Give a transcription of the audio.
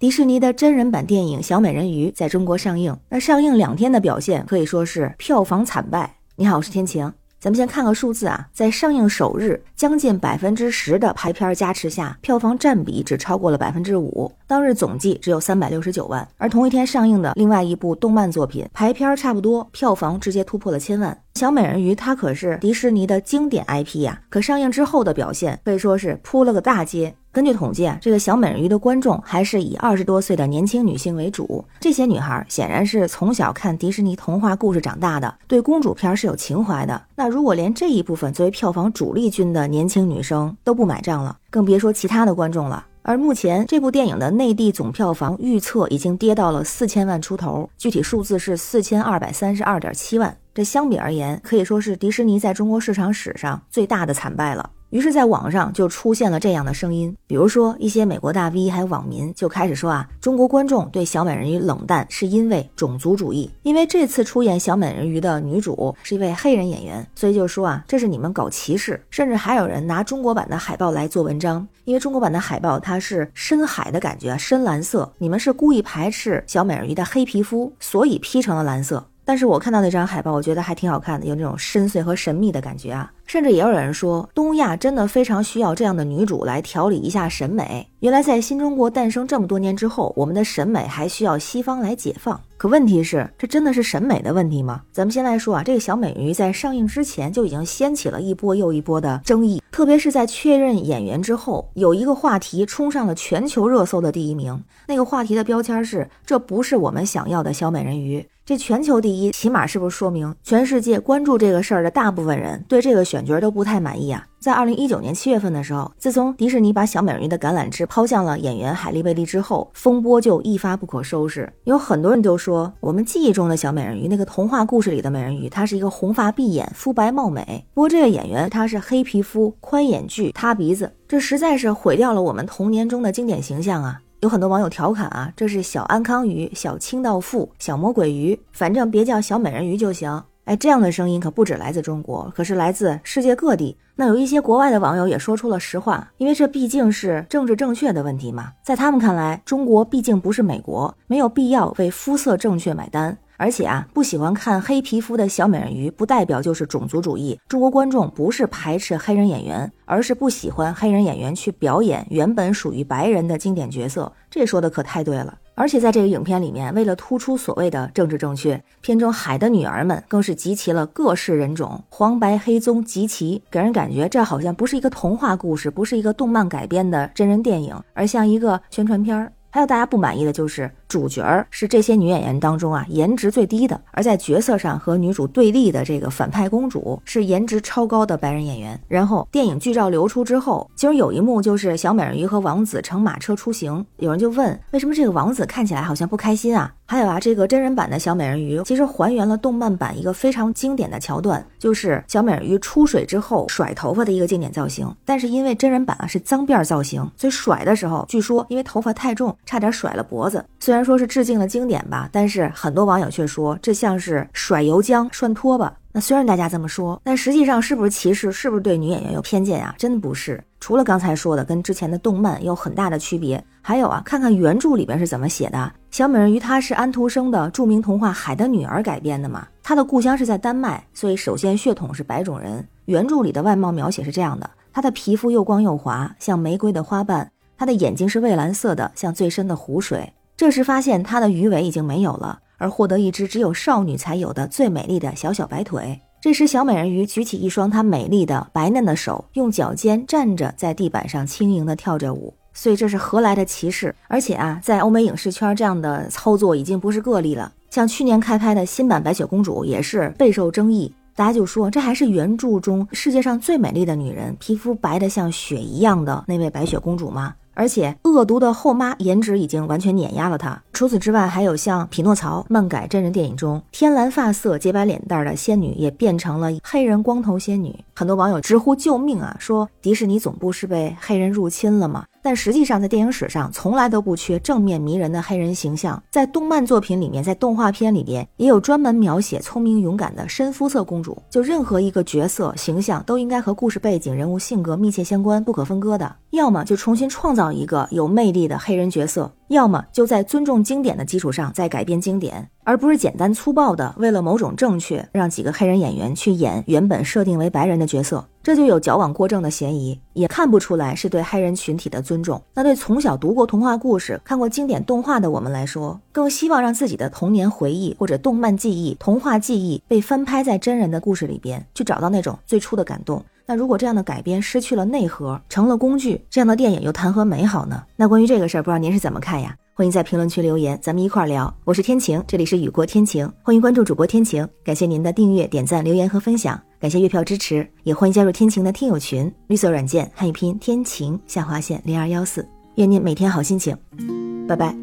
迪士尼的真人版电影《小美人鱼》在中国上映，那上映两天的表现可以说是票房惨败。你好，我是天晴。咱们先看个数字啊，在上映首日，将近百分之十的排片加持下，票房占比只超过了百分之五，当日总计只有三百六十九万。而同一天上映的另外一部动漫作品，排片差不多，票房直接突破了千万。小美人鱼它可是迪士尼的经典 IP 呀，可上映之后的表现可以说是铺了个大街。根据统计，这个小美人鱼的观众还是以二十多岁的年轻女性为主。这些女孩显然是从小看迪士尼童话故事长大的，对公主片是有情怀的。那如果连这一部分作为票房主力军的年轻女生都不买账了，更别说其他的观众了。而目前这部电影的内地总票房预测已经跌到了四千万出头，具体数字是四千二百三十二点七万。这相比而言，可以说是迪士尼在中国市场史上最大的惨败了。于是，在网上就出现了这样的声音，比如说一些美国大 V 还有网民就开始说啊，中国观众对小美人鱼冷淡是因为种族主义，因为这次出演小美人鱼的女主是一位黑人演员，所以就说啊，这是你们搞歧视，甚至还有人拿中国版的海报来做文章，因为中国版的海报它是深海的感觉，深蓝色，你们是故意排斥小美人鱼的黑皮肤，所以 P 成了蓝色。但是我看到那张海报，我觉得还挺好看的，有那种深邃和神秘的感觉啊。甚至也有人说，东亚真的非常需要这样的女主来调理一下审美。原来在新中国诞生这么多年之后，我们的审美还需要西方来解放。可问题是，这真的是审美的问题吗？咱们先来说啊，这个小美人鱼在上映之前就已经掀起了一波又一波的争议，特别是在确认演员之后，有一个话题冲上了全球热搜的第一名。那个话题的标签是：这不是我们想要的小美人鱼。这全球第一，起码是不是说明全世界关注这个事儿的大部分人对这个选角都不太满意啊？在二零一九年七月份的时候，自从迪士尼把小美人鱼的橄榄枝抛向了演员海莉贝利之后，风波就一发不可收拾。有很多人都说，我们记忆中的小美人鱼，那个童话故事里的美人鱼，她是一个红发碧眼、肤白貌美。不过这个演员她是黑皮肤、宽眼距、塌鼻子，这实在是毁掉了我们童年中的经典形象啊！有很多网友调侃啊，这是小安康鱼、小清道夫、小魔鬼鱼，反正别叫小美人鱼就行。哎，这样的声音可不止来自中国，可是来自世界各地。那有一些国外的网友也说出了实话，因为这毕竟是政治正确的问题嘛。在他们看来，中国毕竟不是美国，没有必要为肤色正确买单。而且啊，不喜欢看黑皮肤的小美人鱼，不代表就是种族主义。中国观众不是排斥黑人演员，而是不喜欢黑人演员去表演原本属于白人的经典角色。这说的可太对了。而且在这个影片里面，为了突出所谓的政治正确，片中海的女儿们更是集齐了各式人种，黄白黑棕集齐，给人感觉这好像不是一个童话故事，不是一个动漫改编的真人电影，而像一个宣传片儿。还有大家不满意的就是主角是这些女演员当中啊颜值最低的，而在角色上和女主对立的这个反派公主是颜值超高的白人演员。然后电影剧照流出之后，其实有一幕就是小美人鱼和王子乘马车出行，有人就问为什么这个王子看起来好像不开心啊？还有啊，这个真人版的小美人鱼其实还原了动漫版一个非常经典的桥段，就是小美人鱼出水之后甩头发的一个经典造型。但是因为真人版啊是脏辫造型，所以甩的时候据说因为头发太重，差点甩了脖子。虽然虽然说是致敬了经典吧，但是很多网友却说这像是甩油浆涮拖把。那虽然大家这么说，但实际上是不是歧视？是不是对女演员有偏见啊？真不是。除了刚才说的跟之前的动漫有很大的区别，还有啊，看看原著里边是怎么写的。小美人鱼她是安徒生的著名童话《海的女儿》改编的嘛？她的故乡是在丹麦，所以首先血统是白种人。原著里的外貌描写是这样的：她的皮肤又光又滑，像玫瑰的花瓣；她的眼睛是蔚蓝色的，像最深的湖水。这时发现她的鱼尾已经没有了。而获得一只只有少女才有的最美丽的小小白腿。这时，小美人鱼举起一双她美丽的白嫩的手，用脚尖站着，在地板上轻盈地跳着舞。所以这是何来的歧视？而且啊，在欧美影视圈，这样的操作已经不是个例了。像去年开拍的新版白雪公主也是备受争议，大家就说这还是原著中世界上最美丽的女人，皮肤白得像雪一样的那位白雪公主吗？而且恶毒的后妈颜值已经完全碾压了她。除此之外，还有像《匹诺曹》漫改真人电影中，天蓝发色、洁白脸蛋的仙女也变成了黑人光头仙女。很多网友直呼救命啊，说迪士尼总部是被黑人入侵了吗？但实际上在电影史上从来都不缺正面迷人的黑人形象，在动漫作品里面，在动画片里边也有专门描写聪明勇敢的深肤色公主。就任何一个角色形象都应该和故事背景、人物性格密切相关、不可分割的。要么就重新创造一个有魅力的黑人角色，要么就在尊重经典的基础上再改编经典，而不是简单粗暴的为了某种正确让几个黑人演员去演原本设定为白人的角色，这就有矫枉过正的嫌疑，也看不出来是对黑人群体的尊重。那对从小读过童话故事、看过经典动画的我们来说，更希望让自己的童年回忆或者动漫记忆、童话记忆被翻拍在真人的故事里边，去找到那种最初的感动。那如果这样的改编失去了内核，成了工具，这样的电影又谈何美好呢？那关于这个事儿，不知道您是怎么看呀？欢迎在评论区留言，咱们一块儿聊。我是天晴，这里是雨过天晴，欢迎关注主播天晴。感谢您的订阅、点赞、留言和分享，感谢月票支持，也欢迎加入天晴的听友群，绿色软件汉语拼音天晴下划线零二幺四。愿您每天好心情，拜拜。